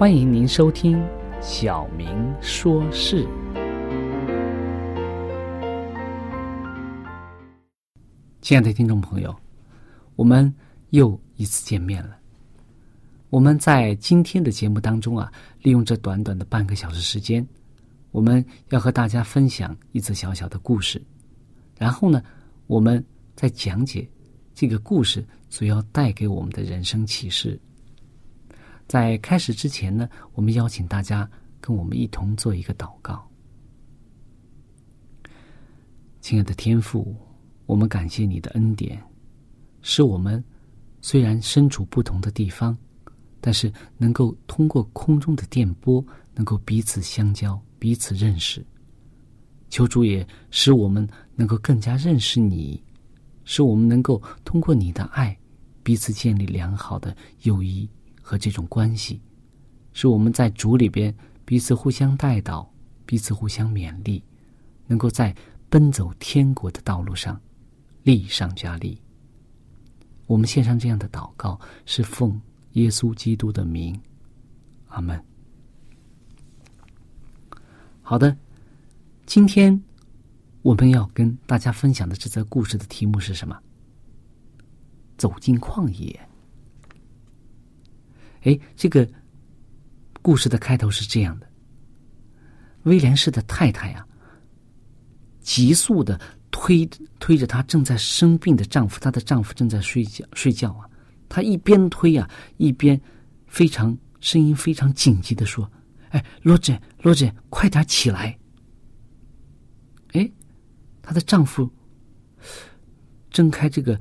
欢迎您收听《小明说事》。亲爱的听众朋友，我们又一次见面了。我们在今天的节目当中啊，利用这短短的半个小时时间，我们要和大家分享一则小小的故事。然后呢，我们再讲解这个故事所要带给我们的人生启示。在开始之前呢，我们邀请大家跟我们一同做一个祷告。亲爱的天父，我们感谢你的恩典，使我们虽然身处不同的地方，但是能够通过空中的电波，能够彼此相交、彼此认识。求主也使我们能够更加认识你，使我们能够通过你的爱，彼此建立良好的友谊。和这种关系，是我们在主里边彼此互相带导，彼此互相勉励，能够在奔走天国的道路上力上加力。我们献上这样的祷告，是奉耶稣基督的名，阿门。好的，今天我们要跟大家分享的这则故事的题目是什么？走进旷野。哎，这个故事的开头是这样的：威廉士的太太啊，急速的推推着她正在生病的丈夫，她的丈夫正在睡觉睡觉啊，她一边推啊，一边非常声音非常紧急的说：“哎，罗姐，罗姐，快点起来！”哎，她的丈夫睁开这个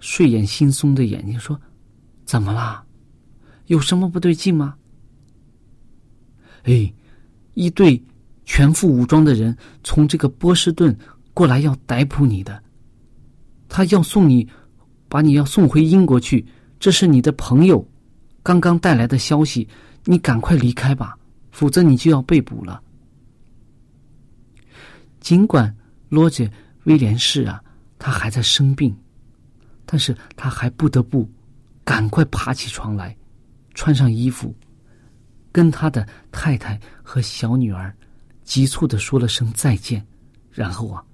睡眼惺忪的眼睛说：“怎么啦？”有什么不对劲吗？哎，一队全副武装的人从这个波士顿过来要逮捕你的，他要送你，把你要送回英国去。这是你的朋友刚刚带来的消息，你赶快离开吧，否则你就要被捕了。尽管罗杰威廉士啊，他还在生病，但是他还不得不赶快爬起床来。穿上衣服，跟他的太太和小女儿急促的说了声再见，然后啊，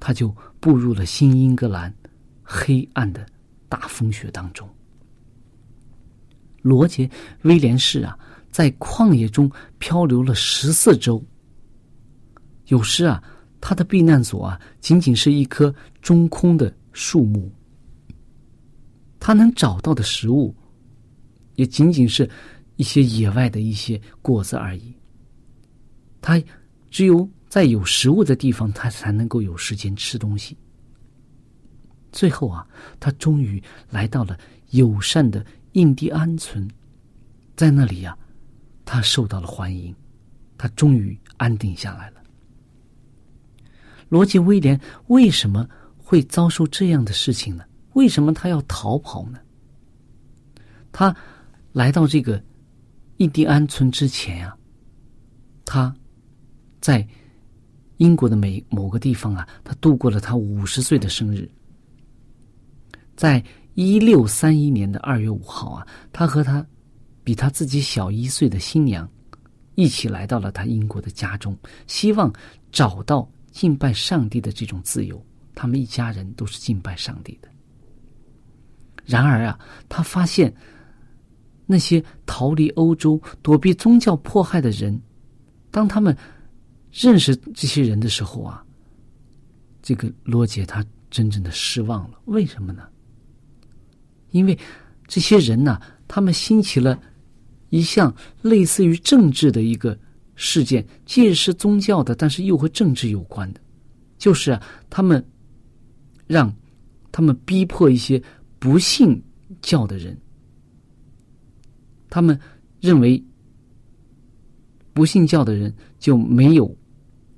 他就步入了新英格兰黑暗的大风雪当中。罗杰·威廉士啊，在旷野中漂流了十四周。有时啊，他的避难所啊，仅仅是一棵中空的树木。他能找到的食物。也仅仅是一些野外的一些果子而已。他只有在有食物的地方，他才能够有时间吃东西。最后啊，他终于来到了友善的印第安村，在那里呀，他受到了欢迎，他终于安定下来了。罗杰·威廉为什么会遭受这样的事情呢？为什么他要逃跑呢？他来到这个印第安村之前呀，他在英国的每某个地方啊，他度过了他五十岁的生日。在一六三一年的二月五号啊，他和他比他自己小一岁的新娘一起来到了他英国的家中，希望找到敬拜上帝的这种自由。他们一家人都是敬拜上帝的。然而啊，他发现那些逃离欧洲、躲避宗教迫害的人，当他们认识这些人的时候啊，这个罗杰他真正的失望了。为什么呢？因为这些人呢，他们兴起了一项类似于政治的一个事件，既是宗教的，但是又和政治有关的，就是啊，他们让他们逼迫一些不信教的人，他们认为不信教的人就没有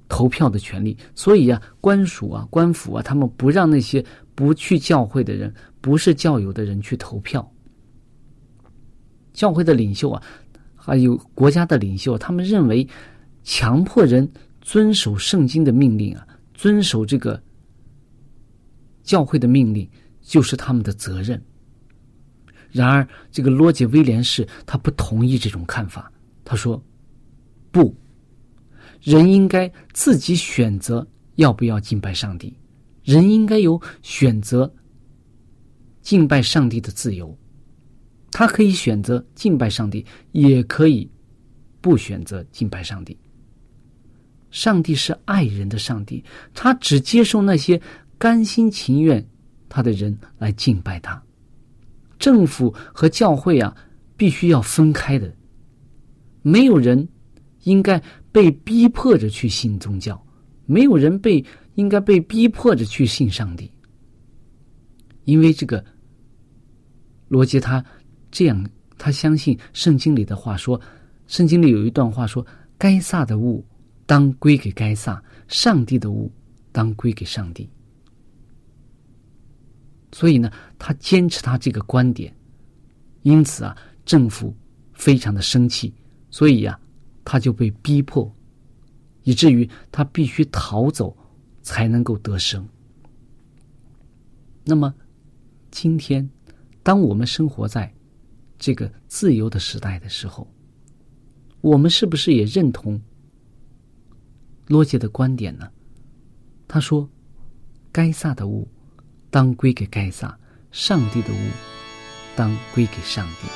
投票的权利，所以啊，官署啊、官府啊，他们不让那些不去教会的人。不是教友的人去投票，教会的领袖啊，还有国家的领袖，他们认为强迫人遵守圣经的命令啊，遵守这个教会的命令就是他们的责任。然而，这个罗杰威廉士他不同意这种看法，他说：“不，人应该自己选择要不要敬拜上帝，人应该有选择。”敬拜上帝的自由，他可以选择敬拜上帝，也可以不选择敬拜上帝。上帝是爱人的上帝，他只接受那些甘心情愿他的人来敬拜他。政府和教会啊，必须要分开的。没有人应该被逼迫着去信宗教，没有人被应该被逼迫着去信上帝，因为这个。罗杰他这样，他相信圣经里的话说，圣经里有一段话说：“该撒的物当归给该撒，上帝的物当归给上帝。”所以呢，他坚持他这个观点，因此啊，政府非常的生气，所以呀，他就被逼迫，以至于他必须逃走才能够得生。那么，今天。当我们生活在这个自由的时代的时候，我们是不是也认同罗杰的观点呢？他说：“该撒的物当归给盖撒，上帝的物当归给上帝。”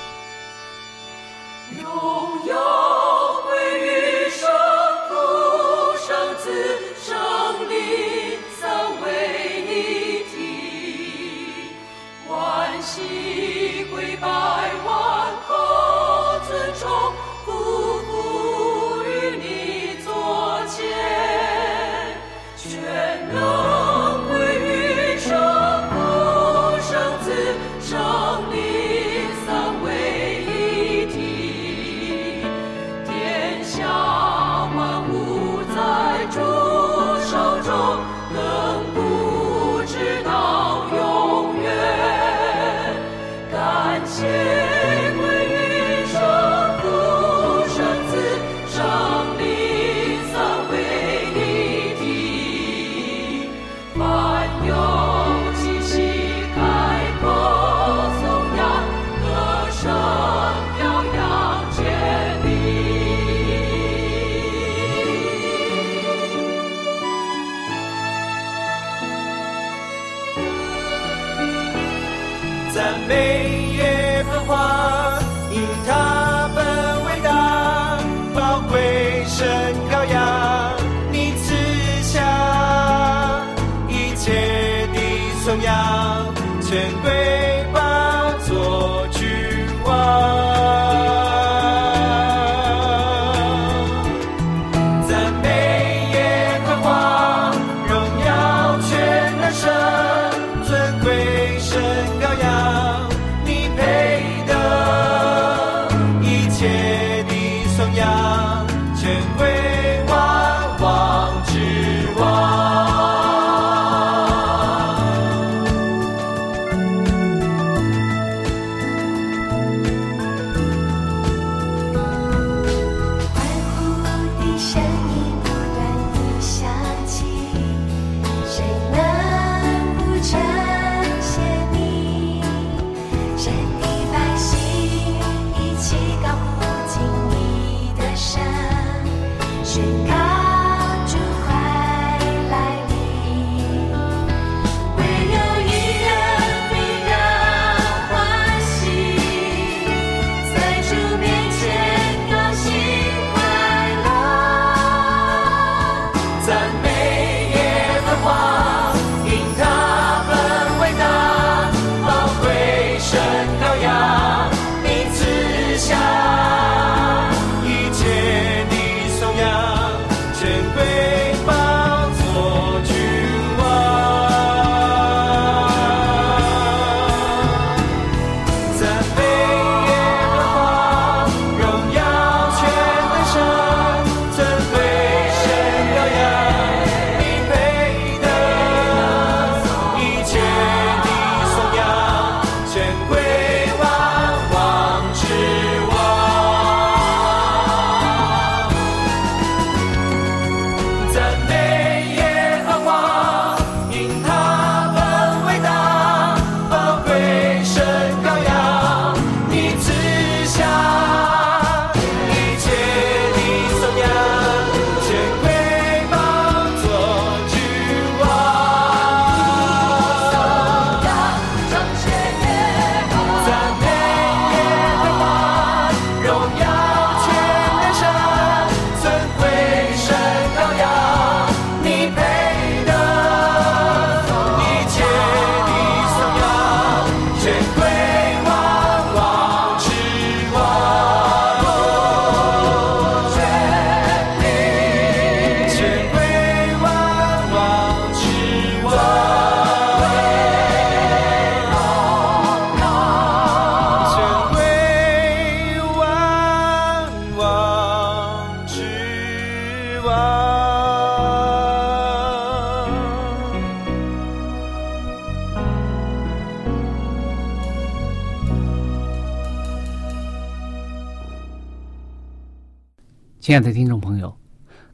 亲爱的听众朋友，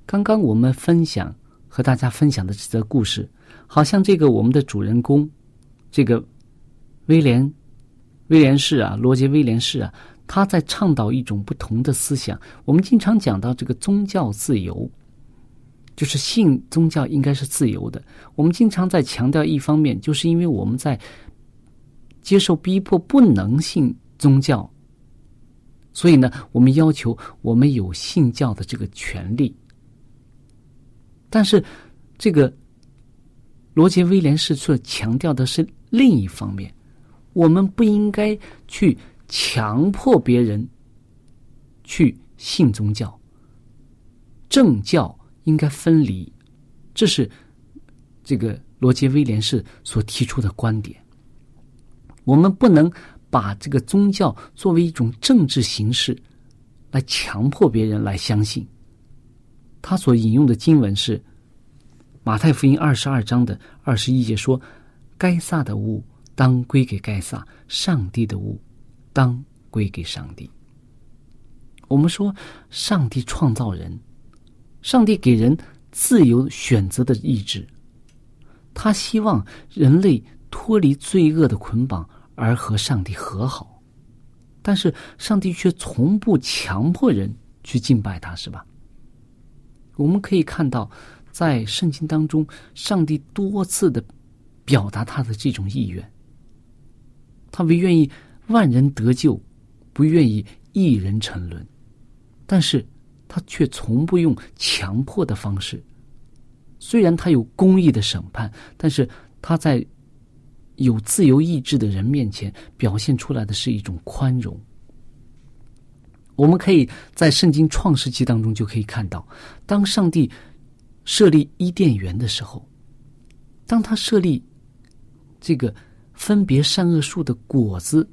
刚刚我们分享和大家分享的这则故事，好像这个我们的主人公，这个威廉威廉士啊，罗杰威廉士啊，他在倡导一种不同的思想。我们经常讲到这个宗教自由，就是信宗教应该是自由的。我们经常在强调一方面，就是因为我们在接受逼迫不能信宗教。所以呢，我们要求我们有信教的这个权利。但是，这个罗杰威廉士所强调的是另一方面，我们不应该去强迫别人去信宗教，政教应该分离，这是这个罗杰威廉士所提出的观点。我们不能。把这个宗教作为一种政治形式，来强迫别人来相信。他所引用的经文是《马太福音》二十二章的二十一节，说：“该撒的物当归给该撒，上帝的物当归给上帝。”我们说，上帝创造人，上帝给人自由选择的意志，他希望人类脱离罪恶的捆绑。而和上帝和好，但是上帝却从不强迫人去敬拜他，是吧？我们可以看到，在圣经当中，上帝多次的表达他的这种意愿，他不愿意万人得救，不愿意一人沉沦，但是他却从不用强迫的方式。虽然他有公义的审判，但是他在。有自由意志的人面前表现出来的是一种宽容。我们可以在圣经创世纪当中就可以看到，当上帝设立伊甸园的时候，当他设立这个分别善恶树的果子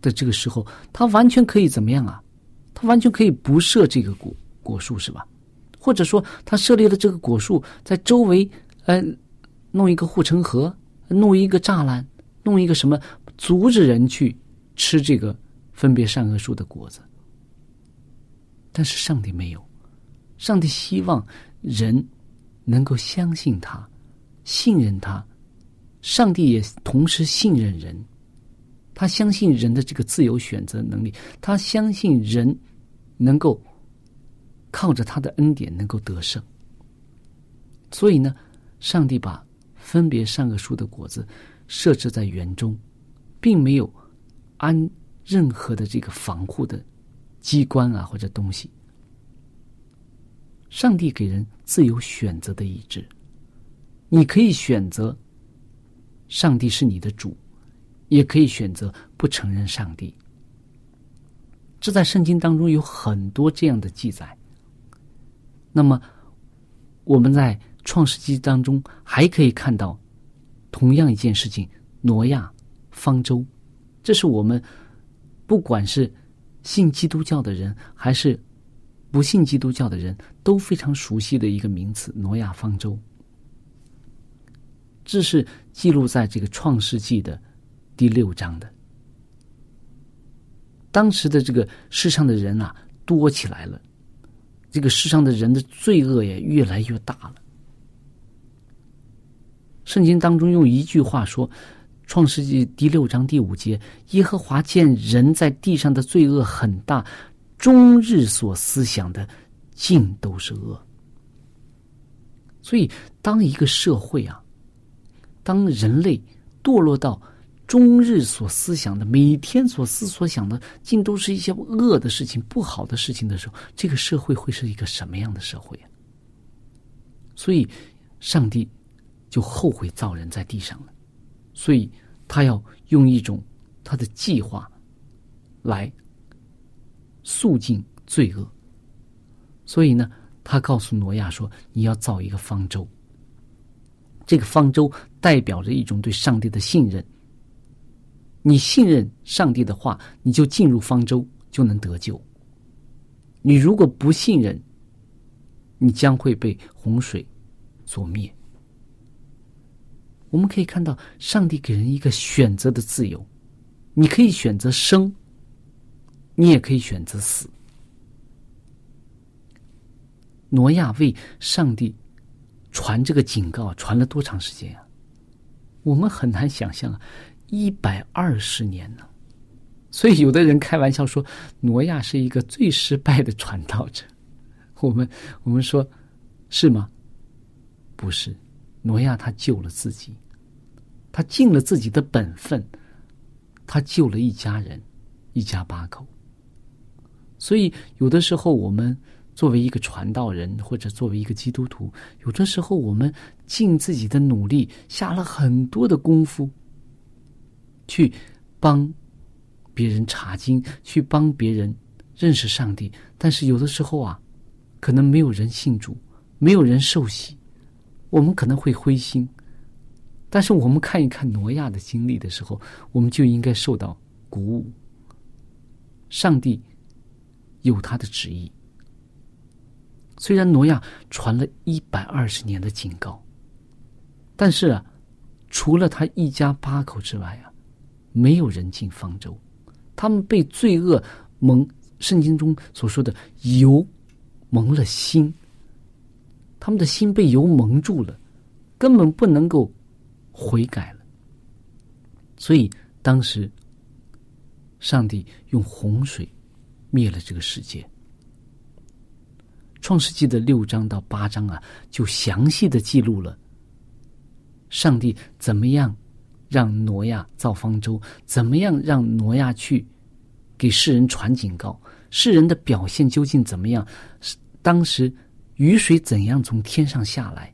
的这个时候，他完全可以怎么样啊？他完全可以不设这个果果树，是吧？或者说，他设立了这个果树，在周围呃弄一个护城河。弄一个栅栏，弄一个什么，阻止人去吃这个分别善恶树的果子。但是上帝没有，上帝希望人能够相信他，信任他。上帝也同时信任人，他相信人的这个自由选择能力，他相信人能够靠着他的恩典能够得胜。所以呢，上帝把。分别善恶树的果子设置在园中，并没有安任何的这个防护的机关啊或者东西。上帝给人自由选择的意志，你可以选择上帝是你的主，也可以选择不承认上帝。这在圣经当中有很多这样的记载。那么我们在。创世纪当中还可以看到同样一件事情：挪亚方舟。这是我们不管是信基督教的人还是不信基督教的人都非常熟悉的一个名词——挪亚方舟。这是记录在这个创世纪的第六章的。当时的这个世上的人啊多起来了，这个世上的人的罪恶也越来越大了。圣经当中用一句话说，《创世纪》第六章第五节：“耶和华见人在地上的罪恶很大，终日所思想的尽都是恶。”所以，当一个社会啊，当人类堕落到终日所思想的、每天所思所想的尽都是一些恶的事情、不好的事情的时候，这个社会会是一个什么样的社会啊？所以，上帝。就后悔造人在地上了，所以他要用一种他的计划来肃静罪恶。所以呢，他告诉挪亚说：“你要造一个方舟。这个方舟代表着一种对上帝的信任。你信任上帝的话，你就进入方舟，就能得救。你如果不信任，你将会被洪水所灭。”我们可以看到，上帝给人一个选择的自由，你可以选择生，你也可以选择死。挪亚为上帝传这个警告传了多长时间呀？我们很难想象啊，一百二十年呢。所以有的人开玩笑说，挪亚是一个最失败的传道者。我们我们说，是吗？不是，挪亚他救了自己，他尽了自己的本分，他救了一家人，一家八口。所以有的时候，我们作为一个传道人，或者作为一个基督徒，有的时候我们尽自己的努力，下了很多的功夫，去帮。别人查经，去帮别人认识上帝，但是有的时候啊，可能没有人信主，没有人受洗，我们可能会灰心。但是我们看一看挪亚的经历的时候，我们就应该受到鼓舞。上帝有他的旨意，虽然挪亚传了一百二十年的警告，但是啊，除了他一家八口之外啊，没有人进方舟。他们被罪恶蒙，圣经中所说的油蒙了心，他们的心被油蒙住了，根本不能够悔改了。所以当时，上帝用洪水灭了这个世界。创世纪的六章到八章啊，就详细的记录了上帝怎么样。让挪亚造方舟，怎么样让挪亚去给世人传警告？世人的表现究竟怎么样？当时雨水怎样从天上下来？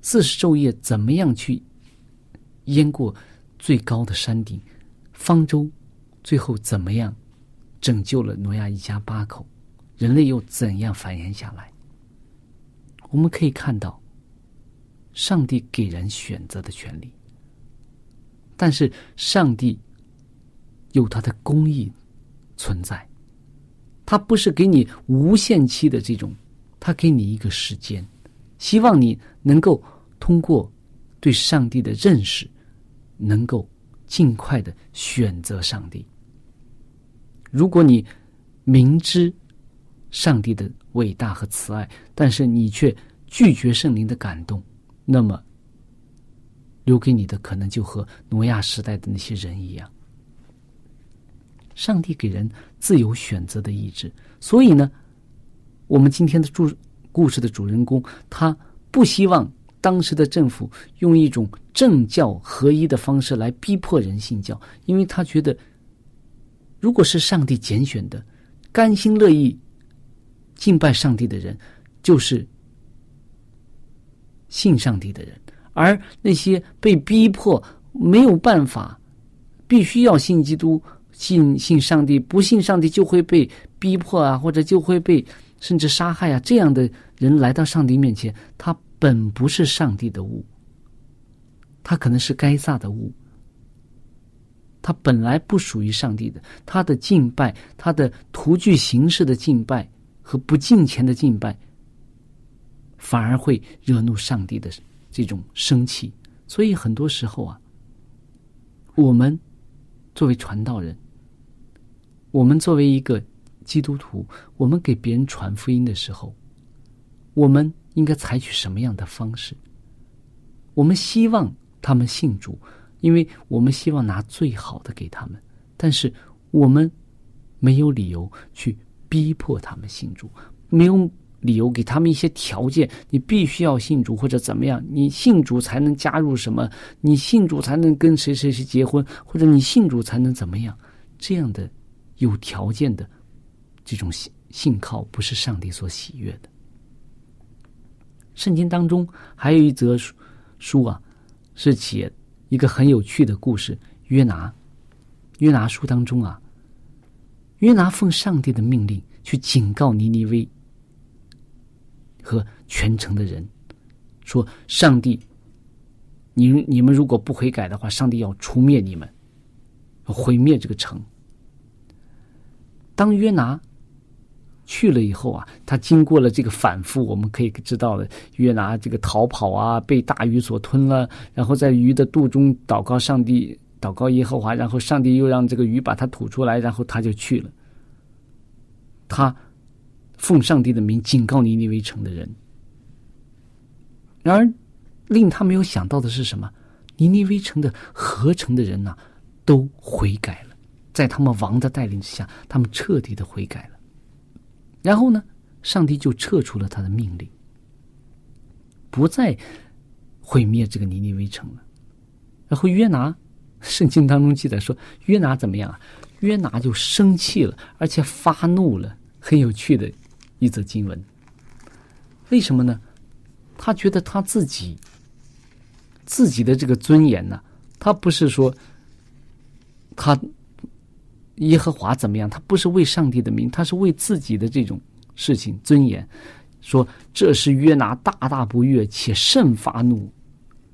四十昼夜怎么样去淹过最高的山顶？方舟最后怎么样拯救了挪亚一家八口？人类又怎样繁衍下来？我们可以看到，上帝给人选择的权利。但是上帝有他的公义存在，他不是给你无限期的这种，他给你一个时间，希望你能够通过对上帝的认识，能够尽快的选择上帝。如果你明知上帝的伟大和慈爱，但是你却拒绝圣灵的感动，那么。留给你的可能就和挪亚时代的那些人一样。上帝给人自由选择的意志，所以呢，我们今天的主故事的主人公，他不希望当时的政府用一种政教合一的方式来逼迫人信教，因为他觉得，如果是上帝拣选的、甘心乐意敬拜上帝的人，就是信上帝的人。而那些被逼迫没有办法，必须要信基督、信信上帝，不信上帝就会被逼迫啊，或者就会被甚至杀害啊，这样的人来到上帝面前，他本不是上帝的物，他可能是该撒的物，他本来不属于上帝的，他的敬拜，他的图具形式的敬拜和不敬虔的敬拜，反而会惹怒上帝的。这种生气，所以很多时候啊，我们作为传道人，我们作为一个基督徒，我们给别人传福音的时候，我们应该采取什么样的方式？我们希望他们信主，因为我们希望拿最好的给他们，但是我们没有理由去逼迫他们信主，没有。理由给他们一些条件，你必须要信主或者怎么样？你信主才能加入什么？你信主才能跟谁谁谁结婚，或者你信主才能怎么样？这样的有条件的这种信信靠，不是上帝所喜悦的。圣经当中还有一则书啊，是写一个很有趣的故事。约拿，约拿书当中啊，约拿奉上帝的命令去警告尼尼微。和全城的人说：“上帝，你你们如果不悔改的话，上帝要除灭你们，毁灭这个城。”当约拿去了以后啊，他经过了这个反复，我们可以知道的，约拿这个逃跑啊，被大鱼所吞了，然后在鱼的肚中祷告上帝，祷告耶和华，然后上帝又让这个鱼把它吐出来，然后他就去了。他。奉上帝的名警告尼尼微城的人。然而，令他没有想到的是什么？尼尼微城的合成的人呐，都悔改了，在他们王的带领之下，他们彻底的悔改了。然后呢，上帝就撤出了他的命令，不再毁灭这个尼尼微城了。然后约拿，圣经当中记载说，约拿怎么样啊？约拿就生气了，而且发怒了。很有趣的一则经文。为什么呢？他觉得他自己自己的这个尊严呢？他不是说他耶和华怎么样？他不是为上帝的名，他是为自己的这种事情尊严。说这是约拿大大不悦，且甚发怒。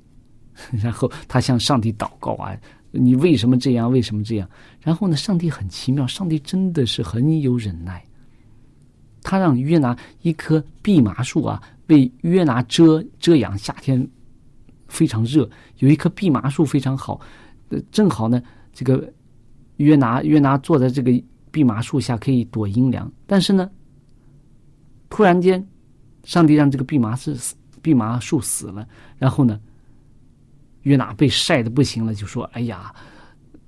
然后他向上帝祷告啊。你为什么这样？为什么这样？然后呢？上帝很奇妙，上帝真的是很有忍耐。他让约拿一棵蓖麻树啊，为约拿遮遮阳。夏天非常热，有一棵蓖麻树非常好，正好呢，这个约拿约拿坐在这个蓖麻树下可以躲阴凉。但是呢，突然间，上帝让这个蓖麻是蓖麻树死了，然后呢？约拿被晒的不行了，就说：“哎呀，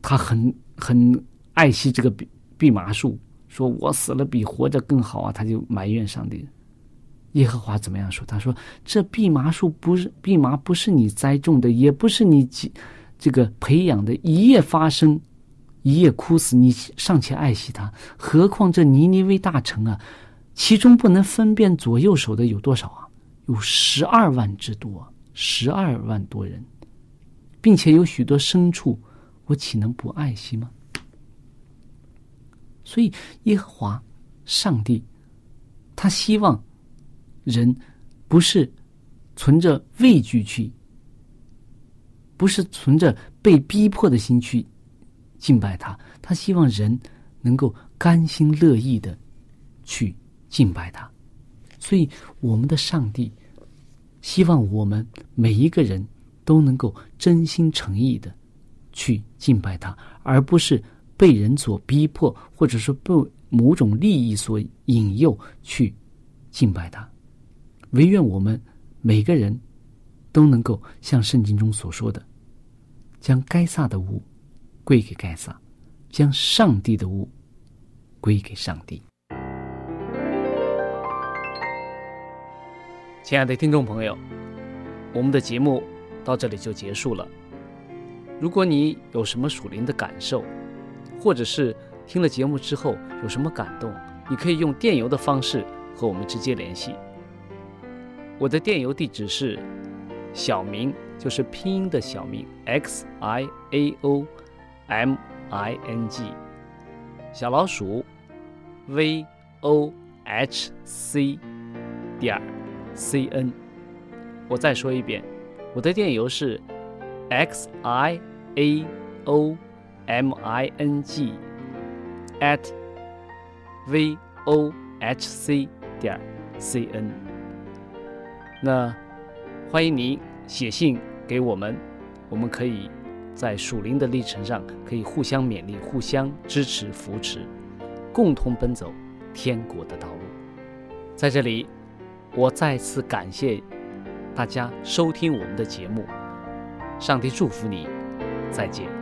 他很很爱惜这个蓖蓖麻树，说我死了比活着更好啊！”他就埋怨上帝。耶和华怎么样说？他说：“这蓖麻树不是蓖麻，不是你栽种的，也不是你这个培养的，一夜发生，一夜枯死，你尚且爱惜它，何况这尼尼微大城啊？其中不能分辨左右手的有多少啊？有十二万之多，十二万多人。”并且有许多牲畜，我岂能不爱惜吗？所以耶和华上帝，他希望人不是存着畏惧去，不是存着被逼迫的心去敬拜他，他希望人能够甘心乐意的去敬拜他。所以我们的上帝希望我们每一个人。都能够真心诚意的去敬拜他，而不是被人所逼迫，或者说被某种利益所引诱去敬拜他。唯愿我们每个人都能够像圣经中所说的，将该撒的物归给盖撒，将上帝的物归给上帝。亲爱的听众朋友，我们的节目。到这里就结束了。如果你有什么属灵的感受，或者是听了节目之后有什么感动，你可以用电邮的方式和我们直接联系。我的电邮地址是小明，就是拼音的小明 x i a o m i n g，小老鼠 v o h c 点 c n。我再说一遍。我的电邮是 x i a o m i n g at v o h c 点 c n。那欢迎您写信给我们，我们可以在属灵的历程上可以互相勉励、互相支持、扶持，共同奔走天国的道路。在这里，我再次感谢。大家收听我们的节目，上帝祝福你，再见。